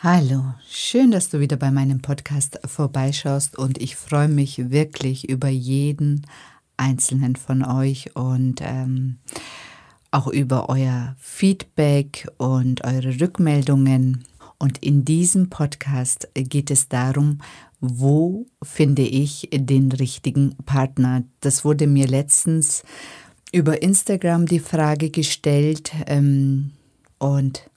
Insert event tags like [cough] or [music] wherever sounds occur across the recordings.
Hallo, schön, dass du wieder bei meinem Podcast vorbeischaust und ich freue mich wirklich über jeden einzelnen von euch und ähm, auch über euer Feedback und eure Rückmeldungen. Und in diesem Podcast geht es darum, wo finde ich den richtigen Partner? Das wurde mir letztens über Instagram die Frage gestellt ähm, und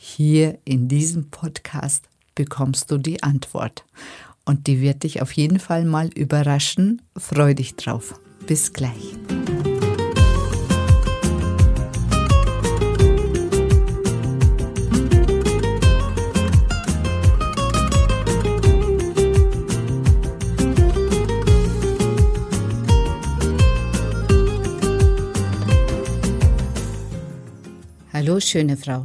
hier in diesem Podcast bekommst du die Antwort. Und die wird dich auf jeden Fall mal überraschen. Freu dich drauf. Bis gleich. Hallo schöne Frau.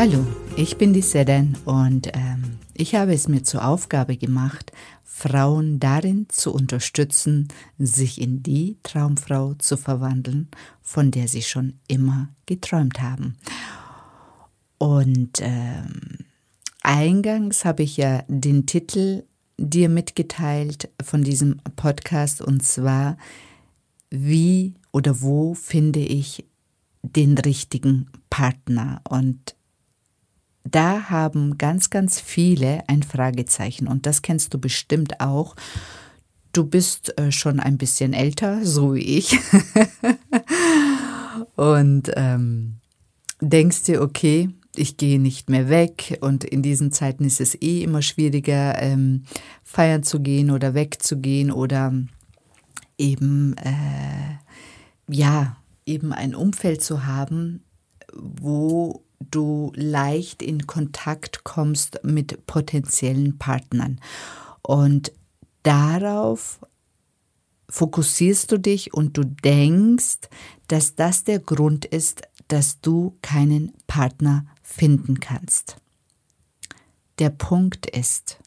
Hallo, ich bin die Seden und ähm, ich habe es mir zur Aufgabe gemacht, Frauen darin zu unterstützen, sich in die Traumfrau zu verwandeln, von der sie schon immer geträumt haben. Und ähm, eingangs habe ich ja den Titel dir mitgeteilt von diesem Podcast und zwar, wie oder wo finde ich den richtigen Partner? Und da haben ganz, ganz viele ein Fragezeichen. Und das kennst du bestimmt auch. Du bist äh, schon ein bisschen älter, so wie ich, [laughs] und ähm, denkst dir, okay, ich gehe nicht mehr weg. Und in diesen Zeiten ist es eh immer schwieriger, ähm, feiern zu gehen oder wegzugehen oder eben, äh, ja, eben ein Umfeld zu haben, wo du leicht in Kontakt kommst mit potenziellen Partnern. Und darauf fokussierst du dich und du denkst, dass das der Grund ist, dass du keinen Partner finden kannst. Der Punkt ist,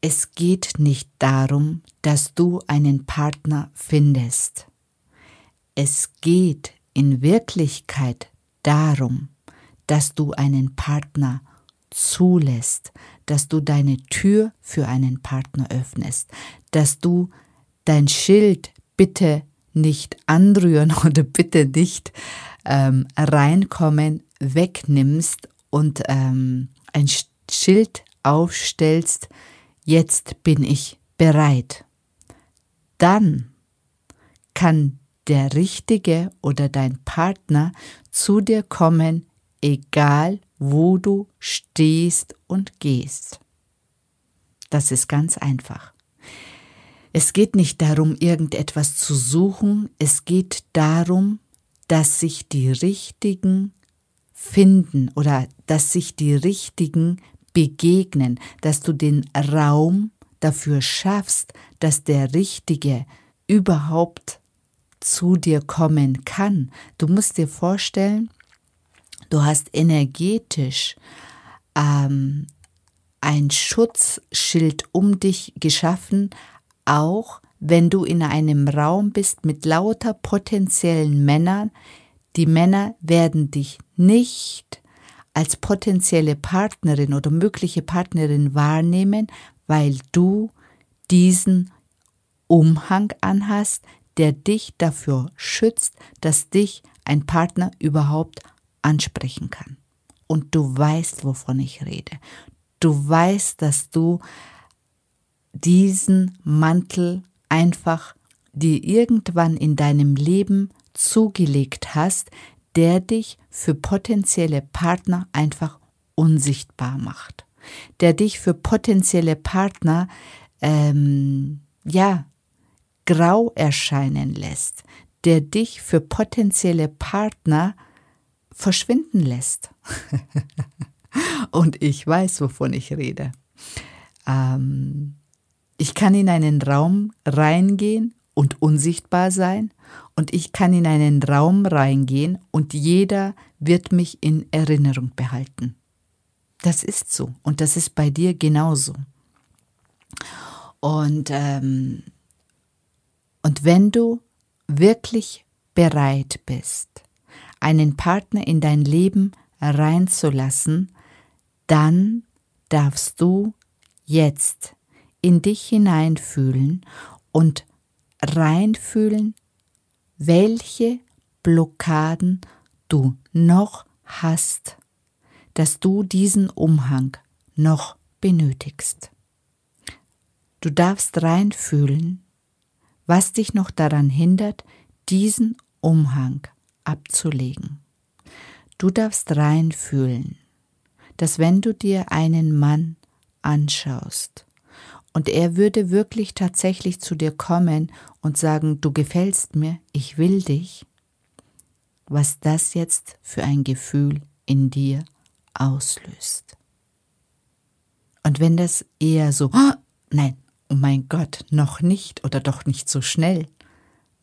es geht nicht darum, dass du einen Partner findest. Es geht in Wirklichkeit darum, dass du einen Partner zulässt, dass du deine Tür für einen Partner öffnest, dass du dein Schild bitte nicht anrühren [laughs] oder bitte nicht ähm, reinkommen wegnimmst und ähm, ein Schild aufstellst, jetzt bin ich bereit. Dann kann der Richtige oder dein Partner zu dir kommen, egal wo du stehst und gehst. Das ist ganz einfach. Es geht nicht darum, irgendetwas zu suchen, es geht darum, dass sich die Richtigen finden oder dass sich die Richtigen begegnen, dass du den Raum dafür schaffst, dass der Richtige überhaupt zu dir kommen kann. Du musst dir vorstellen, du hast energetisch ähm, ein Schutzschild um dich geschaffen, auch wenn du in einem Raum bist mit lauter potenziellen Männern. Die Männer werden dich nicht als potenzielle Partnerin oder mögliche Partnerin wahrnehmen, weil du diesen Umhang anhast, der dich dafür schützt, dass dich ein Partner überhaupt ansprechen kann. Und du weißt, wovon ich rede. Du weißt, dass du diesen Mantel einfach dir irgendwann in deinem Leben zugelegt hast, der dich für potenzielle Partner einfach unsichtbar macht, der dich für potenzielle Partner ähm, ja grau erscheinen lässt, der dich für potenzielle Partner verschwinden lässt. [laughs] Und ich weiß, wovon ich rede. Ähm, ich kann in einen Raum reingehen und unsichtbar sein und ich kann in einen Raum reingehen und jeder wird mich in Erinnerung behalten. Das ist so und das ist bei dir genauso. Und, ähm, und wenn du wirklich bereit bist, einen Partner in dein Leben reinzulassen, dann darfst du jetzt in dich hineinfühlen und reinfühlen, welche Blockaden du noch hast, dass du diesen Umhang noch benötigst. Du darfst reinfühlen, was dich noch daran hindert, diesen Umhang abzulegen. Du darfst reinfühlen, dass wenn du dir einen Mann anschaust, und er würde wirklich tatsächlich zu dir kommen und sagen, du gefällst mir, ich will dich, was das jetzt für ein Gefühl in dir auslöst. Und wenn das eher so, oh, nein, oh mein Gott, noch nicht oder doch nicht so schnell,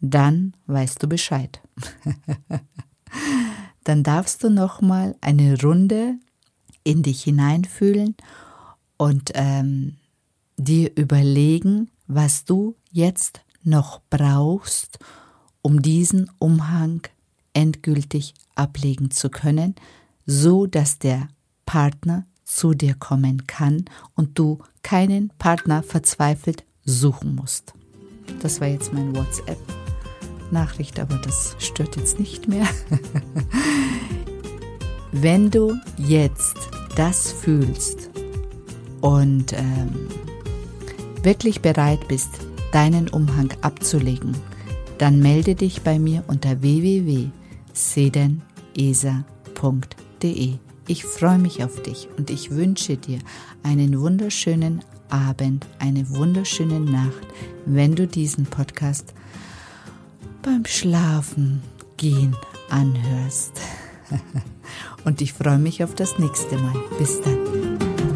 dann weißt du Bescheid. [laughs] dann darfst du noch mal eine Runde in dich hineinfühlen und ähm, dir überlegen, was du jetzt noch brauchst, um diesen Umhang endgültig ablegen zu können, so dass der Partner zu dir kommen kann und du keinen Partner verzweifelt suchen musst. Das war jetzt mein WhatsApp. Nachricht, aber das stört jetzt nicht mehr. [laughs] Wenn du jetzt das fühlst und ähm, wirklich bereit bist, deinen Umhang abzulegen, dann melde dich bei mir unter www.sedenesa.de. Ich freue mich auf dich und ich wünsche dir einen wunderschönen Abend, eine wunderschöne Nacht, wenn du diesen Podcast beim Schlafen gehen anhörst. [laughs] und ich freue mich auf das nächste Mal. Bis dann.